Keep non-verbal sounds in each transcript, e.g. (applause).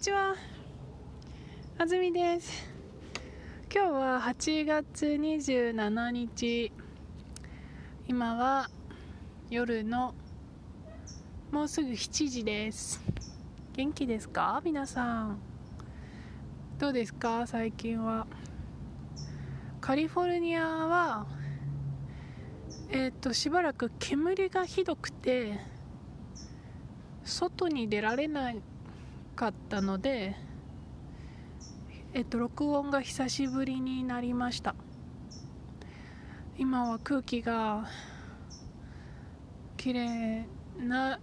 にちは。あずみです。今日は8月27日。今は夜のもうすぐ7時です。元気ですか？皆さん。どうですか？最近は。カリフォルニアはえっ、としばらく煙がひどくて外に出られないかったのでえっと録音が久しぶりになりました。今は空気が綺麗な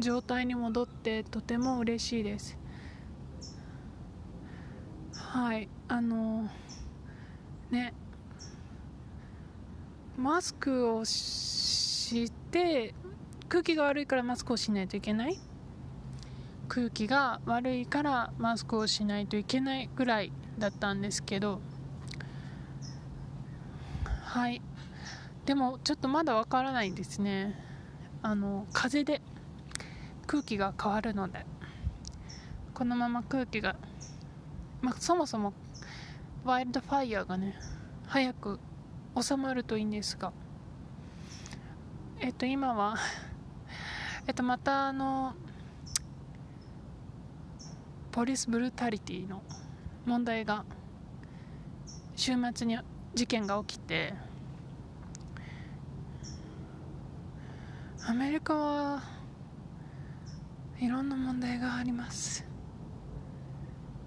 状態に戻ってとても嬉しいです。はいあのねマスクをして空気が悪いからマスクをしないといけない。空気が悪いからマスクをしないといけないぐらいだったんですけど。はい。でもちょっとまだわからないんですね。あの風で空気が変わるので。このまま空気が、まあ、そもそもワイルドファイヤーがね早く収まるといいんですが。えっと今はえっとまたあのポリスブルータリティの問題が週末に事件が起きてアメリカはいろんな問題があります。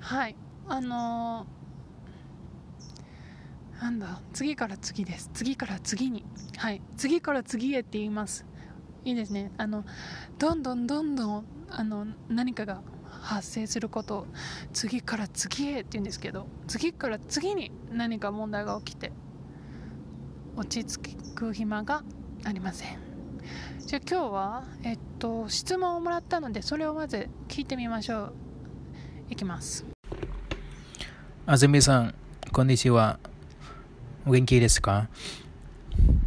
はいあのー、なんだ次から次です。次から次に。はい次から次へって言います。いいですね。あのどんどんどんどんあの何かが発生すること次から次へって言うんですけど次から次に何か問題が起きて落ち着く暇がありません。じゃあ今日はえっと質問をもらったのでそれをまず聞いてみましょう。いきます。あずみさんこんにちは。お元気ですか？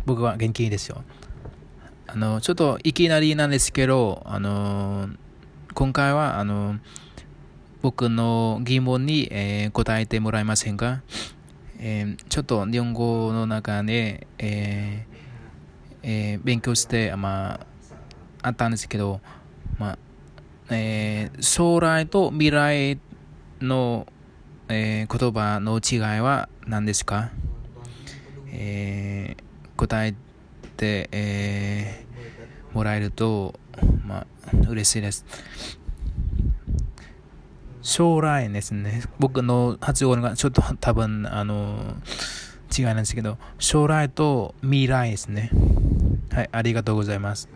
僕は元気ですよ。あのちょっといきなりなんですけどあの今回はあの僕の疑問に、えー、答えてもらえませんか、えー、ちょっと日本語の中で、えーえー、勉強して、まあ、あったんですけど、まあえー、将来と未来の、えー、言葉の違いは何ですか、えー、答えて、えー、もらえると、まあ、嬉しいです。将来ですね。僕の発音がちょっと多分、あの、違いなんですけど、将来と未来ですね。はい、ありがとうございます。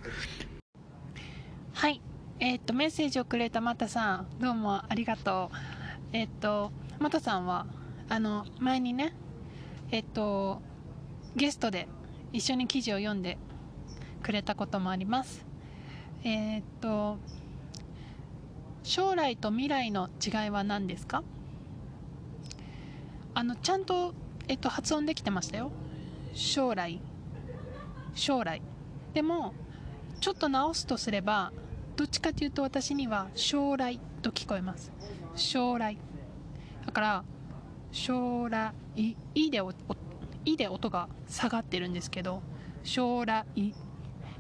はい、えー、っと、メッセージをくれたまたさん、どうもありがとう。えー、っと、またさんは、あの、前にね、えー、っと、ゲストで一緒に記事を読んでくれたこともあります。えー、っと将来と未来の違いは何ですか？あのちゃんと、えっと、発音できてましたよ。将来。将来。でもちょっと直すとすればどっちかというと私には将来と聞こえます。将来。だから将来いいでいで音が下がってるんですけど将来。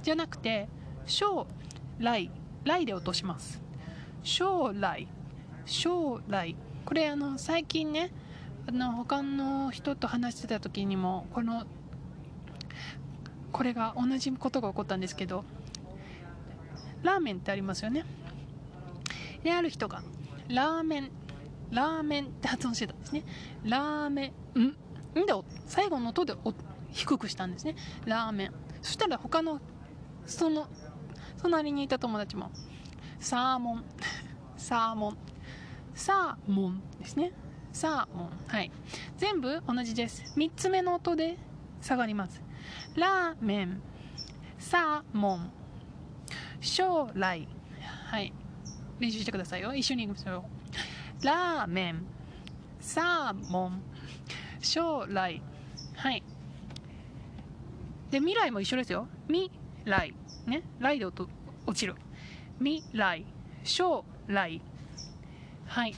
じゃなくて将来来で落とします。将来。将来。これあの最近ねあの他の人と話してた時にもこのこれが同じことが起こったんですけどラーメンってありますよね。である人がラーメン。ラーメンって発音してたんですね。ラーメン。ん？んで最後の音で低くしたんですね。ラーメン。そしたら他のその隣にいた友達もサーモン。(laughs) サーモン。サーモンですね。サーモン。はい。全部同じです。3つ目の音で下がります。ラーメン。サーモン。将来。はい。練習してくださいよ。一緒にいきましょう。ラーメン。サーモン。将来。はい。で未来も一緒ですよ。未来ね来で落ちる。未来将来。はい。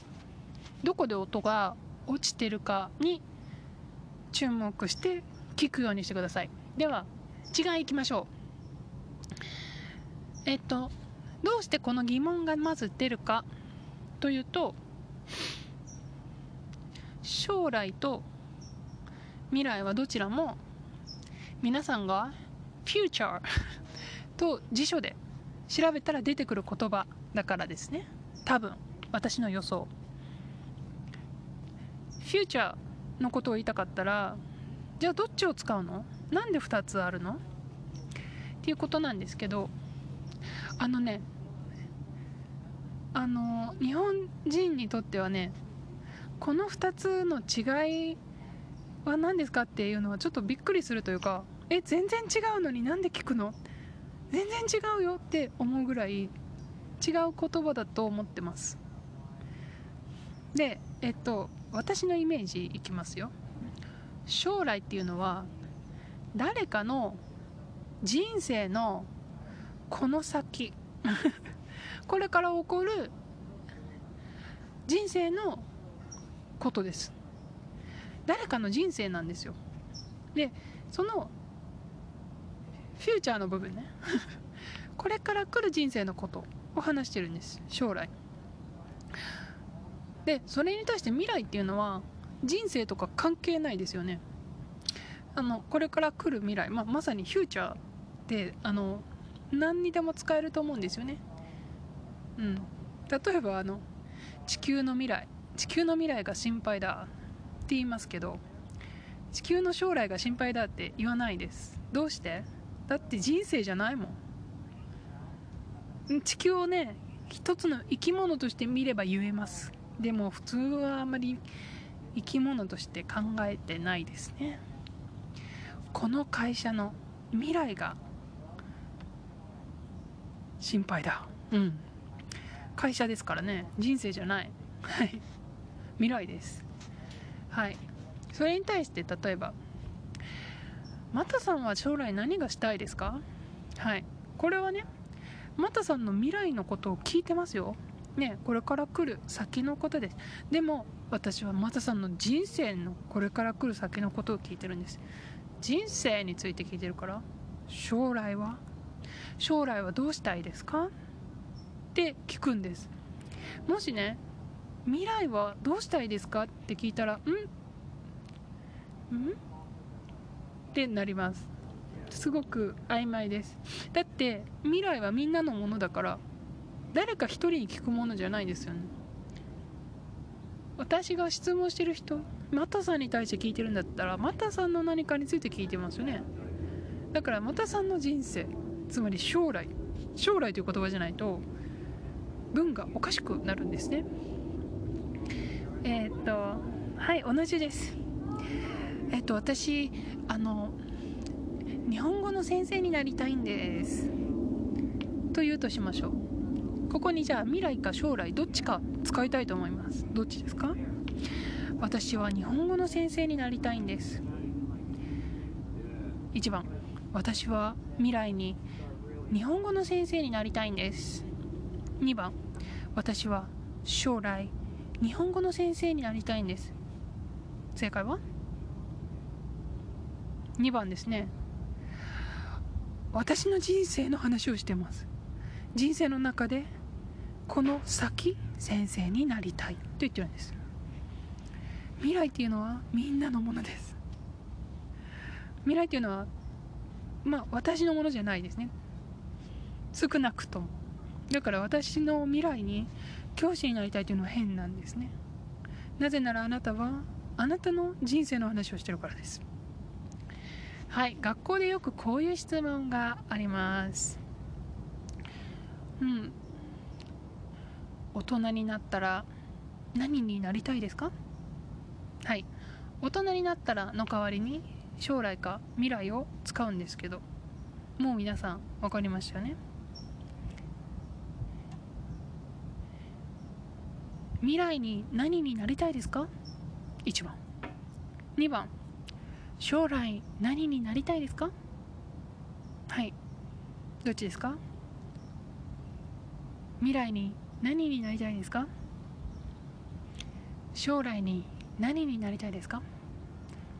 どこで音が落ちてるかに注目して聞くようにしてください。では違いいきましょう。えっとどうしてこの疑問がまず出るかというと将来と未来はどちらも皆さんが future と辞書で調べたら出てくる言葉だからですね。多分私の予想。フューチャーのことを言いたかったらじゃあどっちを使うの？なんで2つあるの？っていうことなんですけどあのねあの日本人にとってはねこの2つの違いは何ですかっていうのはちょっとびっくりするというかえ全然違うのになんで聞くの全然違うよって思うぐらい違う言葉だと思ってます。でえっと私のイメージいきますよ。将来っていうのは誰かの人生のこの先 (laughs) これから起こる人生のことです。誰かの人生なんですよ。でそのフューチャーの部分ね。(laughs) これから来る人生のことを話してるんです。将来。でそれに対して未来っていうのは人生とか関係ないですよね。あのこれから来る未来、まあ、まさにフューチャーってあの何にでも使えると思うんですよね。うん。例えばあの地球の未来。地球の未来が心配だって言いますけど地球の将来が心配だって言わないです。どうして？だって人生じゃないもん。地球をね一つの生き物として見れば言えます。でも普通はあまり生き物として考えてないですね。この会社の未来が心配だ。うん。会社ですからね。人生じゃない。はい。未来です。はい。それに対して例えばマタさんは将来何がしたいですか？はい。これはねマタさんの未来のことを聞いてますよ。ねこれから来る先のことです。でも私はマタさんの人生のこれから来る先のことを聞いてるんです。人生について聞いてるから将来は？将来はどうしたいですか？って聞くんです。もしね未来はどうしたいですか？って聞いたら「ん？ん?」ってなります。すごく曖昧です。だって未来はみんなのものだから誰か一人に聞くものじゃないですよね。私が質問してる人マタさんに対して聞いてるんだったらマタさんの何かについて聞いてますよね。だからマタさんの人生つまり将来将来という言葉じゃないと文がおかしくなるんですね。えー、っとはい同じです。えっと私あの日本語の先生になりたいんです。と言うとしましょう。ここにじゃあ未来か将来どっちか使いたいと思います。どっちですか？私は日本語の先生になりたいんです。1番。私は未来に日本語の先生になりたいんです。2番。私は将来日本語の先生になりたいんです。正解は？2番ですね。私の人生の話をしてます。人生の中でこの先先生になりたい。と言ってるんです。未来っていうのはみんなのものです。未来っていうのはまあ私のものじゃないですね。少なくとも。だから私の未来に教師になりたいというのは変なんですね。なぜならあなたはあなたの人生の話をしてるからです。はい学校でよくこういう質問があります。うん。大人になったら何になりたいですか？はい。大人になったらの代わりに将来か未来を使うんですけどもう皆さん分かりましたよね？未来に何になりたいですか？1番。2番。将来何になりたいですか？はい。どっちですか？未来に何になりたいですか？将来に何になりたいですか？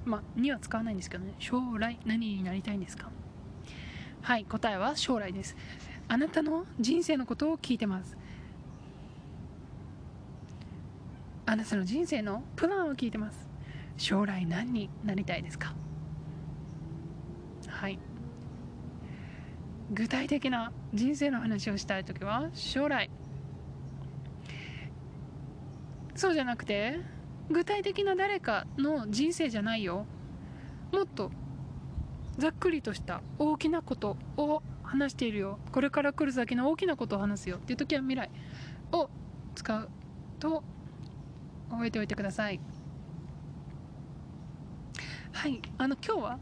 まあには使わないんですけどね。将来何になりたいんですか？はい答えは将来です。あなたの人生のことを聞いてます。あなたの人生のプランを聞いてます。将来何になりたいですか？はい。具体的な人生の話をしたい時は将来。そうじゃなくて具体的な誰かの人生じゃないよ。もっとざっくりとした大きなことを話しているよ。これから来る先の大きなことを話すよ。っていう時は未来を使うと覚えておいてください。はいあの今日は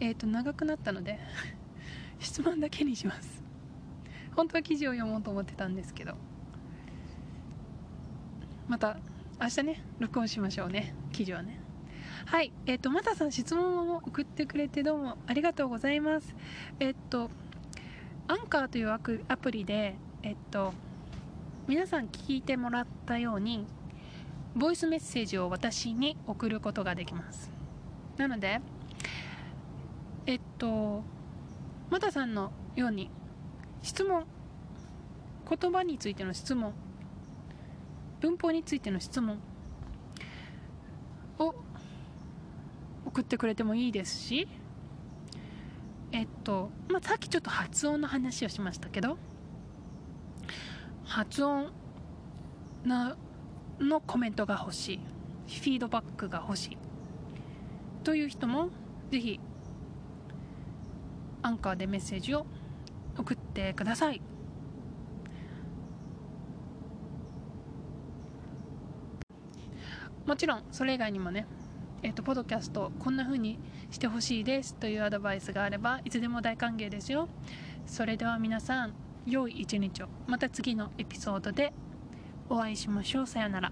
えっ、ー、と長くなったので (laughs) 質問だけにします。本当は記事を読もうと思ってたんですけど。また明日ね録音しましょうね。記事はね。はいえっ、ー、とまたさん質問を送ってくれてどうもありがとうございます。えっ、ー、とアンカーというアプリでえっ、と皆さん聞いてもらったようにボイスメッセージを私に送ることができます。なのでえっとまたさんのように質問言葉についての質問文法についての質問を送ってくれてもいいですしえっと、まあ、さっきちょっと発音の話をしましたけど発音ののコメントが欲しいフィードバックが欲しい。という人もぜひアンカーでメッセージを送ってください。もちろんそれ以外にもねえっ、ー、とポドキャストこんな風にしてほしいですというアドバイスがあればいつでも大歓迎ですよ。それでは皆さん良い一日を。また次のエピソードでお会いしましょう。さよなら。